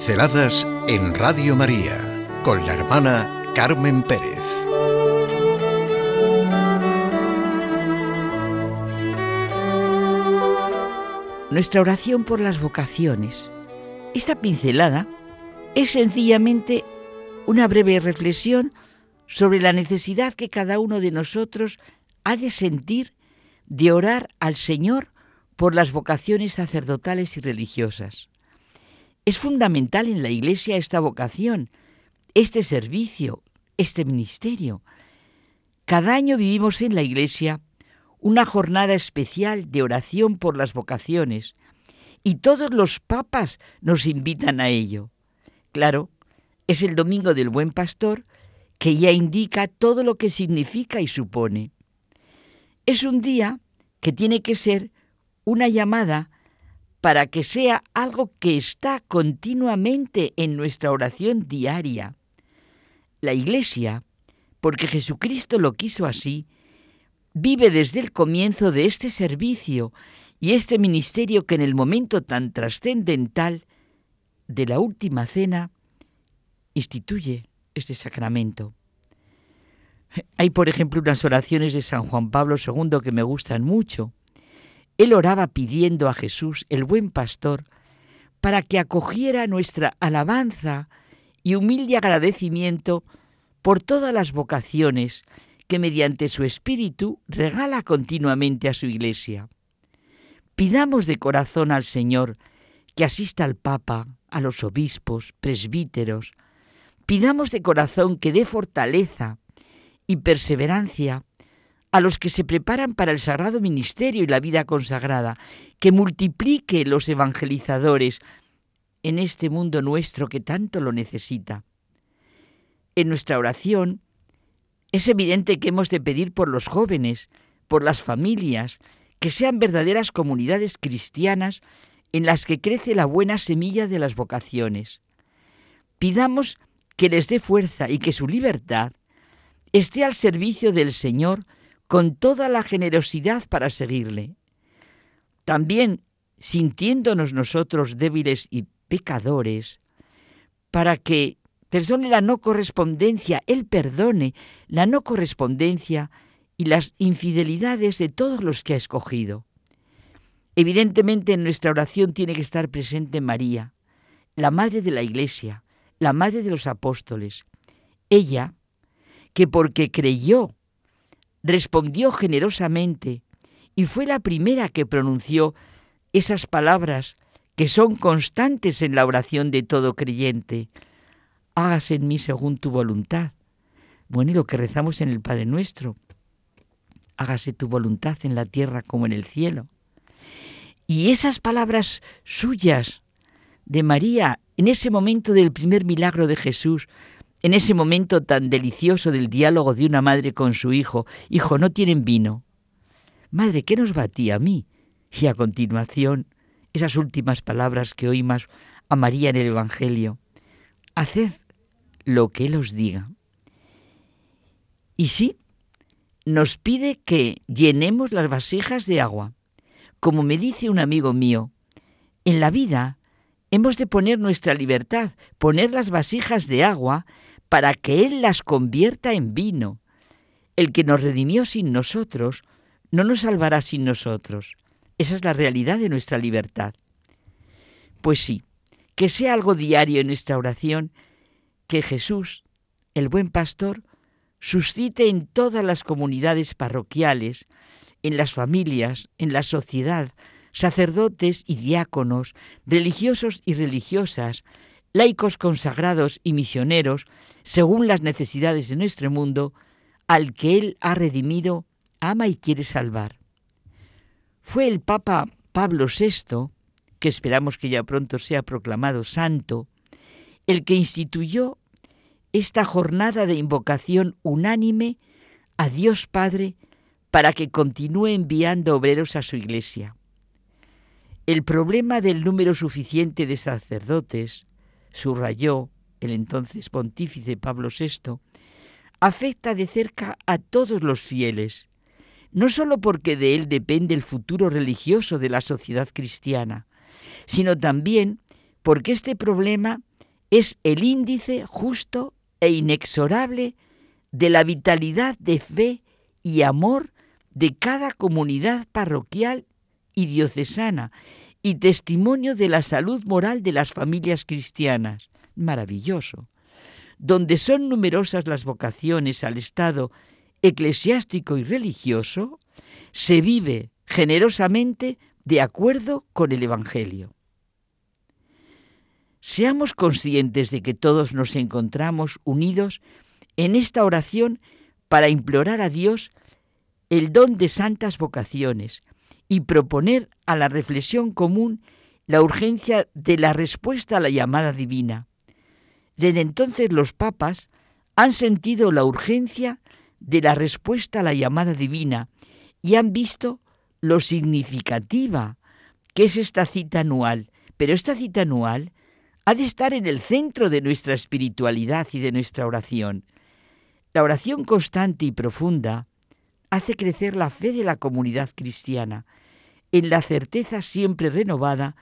Pinceladas en Radio María con la hermana Carmen Pérez. Nuestra oración por las vocaciones. Esta pincelada es sencillamente una breve reflexión sobre la necesidad que cada uno de nosotros ha de sentir de orar al Señor por las vocaciones sacerdotales y religiosas. Es fundamental en la Iglesia esta vocación, este servicio, este ministerio. Cada año vivimos en la Iglesia una jornada especial de oración por las vocaciones y todos los papas nos invitan a ello. Claro, es el Domingo del Buen Pastor que ya indica todo lo que significa y supone. Es un día que tiene que ser una llamada para que sea algo que está continuamente en nuestra oración diaria. La Iglesia, porque Jesucristo lo quiso así, vive desde el comienzo de este servicio y este ministerio que en el momento tan trascendental de la última cena instituye este sacramento. Hay, por ejemplo, unas oraciones de San Juan Pablo II que me gustan mucho. Él oraba pidiendo a Jesús, el buen pastor, para que acogiera nuestra alabanza y humilde agradecimiento por todas las vocaciones que mediante su espíritu regala continuamente a su iglesia. Pidamos de corazón al Señor que asista al Papa, a los obispos, presbíteros. Pidamos de corazón que dé fortaleza y perseverancia a los que se preparan para el sagrado ministerio y la vida consagrada, que multiplique los evangelizadores en este mundo nuestro que tanto lo necesita. En nuestra oración es evidente que hemos de pedir por los jóvenes, por las familias, que sean verdaderas comunidades cristianas en las que crece la buena semilla de las vocaciones. Pidamos que les dé fuerza y que su libertad esté al servicio del Señor con toda la generosidad para seguirle. También sintiéndonos nosotros débiles y pecadores, para que perdone la no correspondencia, Él perdone la no correspondencia y las infidelidades de todos los que ha escogido. Evidentemente en nuestra oración tiene que estar presente María, la Madre de la Iglesia, la Madre de los Apóstoles. Ella, que porque creyó, respondió generosamente y fue la primera que pronunció esas palabras que son constantes en la oración de todo creyente. Hágase en mí según tu voluntad. Bueno, y lo que rezamos en el Padre Nuestro. Hágase tu voluntad en la tierra como en el cielo. Y esas palabras suyas de María en ese momento del primer milagro de Jesús, en ese momento tan delicioso del diálogo de una madre con su hijo, Hijo, no tienen vino. Madre, ¿qué nos va a ti, a mí? Y a continuación, esas últimas palabras que oímos a María en el Evangelio. Haced lo que Él os diga. Y sí, nos pide que llenemos las vasijas de agua. Como me dice un amigo mío, en la vida hemos de poner nuestra libertad, poner las vasijas de agua para que Él las convierta en vino. El que nos redimió sin nosotros, no nos salvará sin nosotros. Esa es la realidad de nuestra libertad. Pues sí, que sea algo diario en nuestra oración, que Jesús, el buen pastor, suscite en todas las comunidades parroquiales, en las familias, en la sociedad, sacerdotes y diáconos, religiosos y religiosas, laicos consagrados y misioneros, según las necesidades de nuestro mundo, al que Él ha redimido, ama y quiere salvar. Fue el Papa Pablo VI, que esperamos que ya pronto sea proclamado santo, el que instituyó esta jornada de invocación unánime a Dios Padre para que continúe enviando obreros a su iglesia. El problema del número suficiente de sacerdotes, subrayó el entonces pontífice Pablo VI, afecta de cerca a todos los fieles, no sólo porque de él depende el futuro religioso de la sociedad cristiana, sino también porque este problema es el índice justo e inexorable de la vitalidad de fe y amor de cada comunidad parroquial y diocesana y testimonio de la salud moral de las familias cristianas. Maravilloso. Donde son numerosas las vocaciones al estado eclesiástico y religioso, se vive generosamente de acuerdo con el Evangelio. Seamos conscientes de que todos nos encontramos unidos en esta oración para implorar a Dios el don de santas vocaciones y proponer a la reflexión común la urgencia de la respuesta a la llamada divina. Desde entonces los papas han sentido la urgencia de la respuesta a la llamada divina y han visto lo significativa que es esta cita anual. Pero esta cita anual ha de estar en el centro de nuestra espiritualidad y de nuestra oración. La oración constante y profunda hace crecer la fe de la comunidad cristiana, en la certeza siempre renovada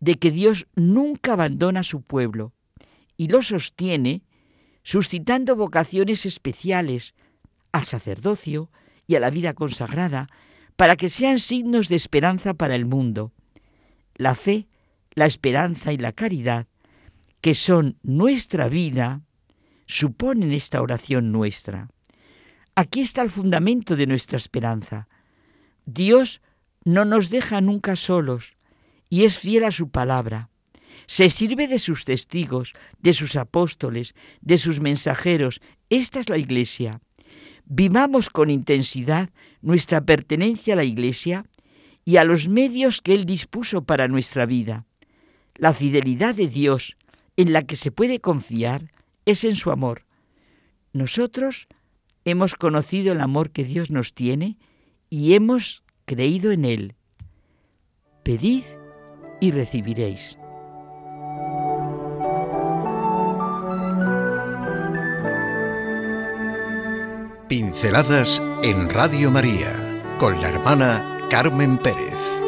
de que Dios nunca abandona a su pueblo y lo sostiene suscitando vocaciones especiales al sacerdocio y a la vida consagrada para que sean signos de esperanza para el mundo. La fe, la esperanza y la caridad, que son nuestra vida, suponen esta oración nuestra. Aquí está el fundamento de nuestra esperanza. Dios no nos deja nunca solos y es fiel a su palabra. Se sirve de sus testigos, de sus apóstoles, de sus mensajeros. Esta es la Iglesia. Vivamos con intensidad nuestra pertenencia a la Iglesia y a los medios que Él dispuso para nuestra vida. La fidelidad de Dios en la que se puede confiar es en su amor. Nosotros hemos conocido el amor que Dios nos tiene y hemos creído en Él. Pedid y recibiréis. Pinceladas en Radio María con la hermana Carmen Pérez.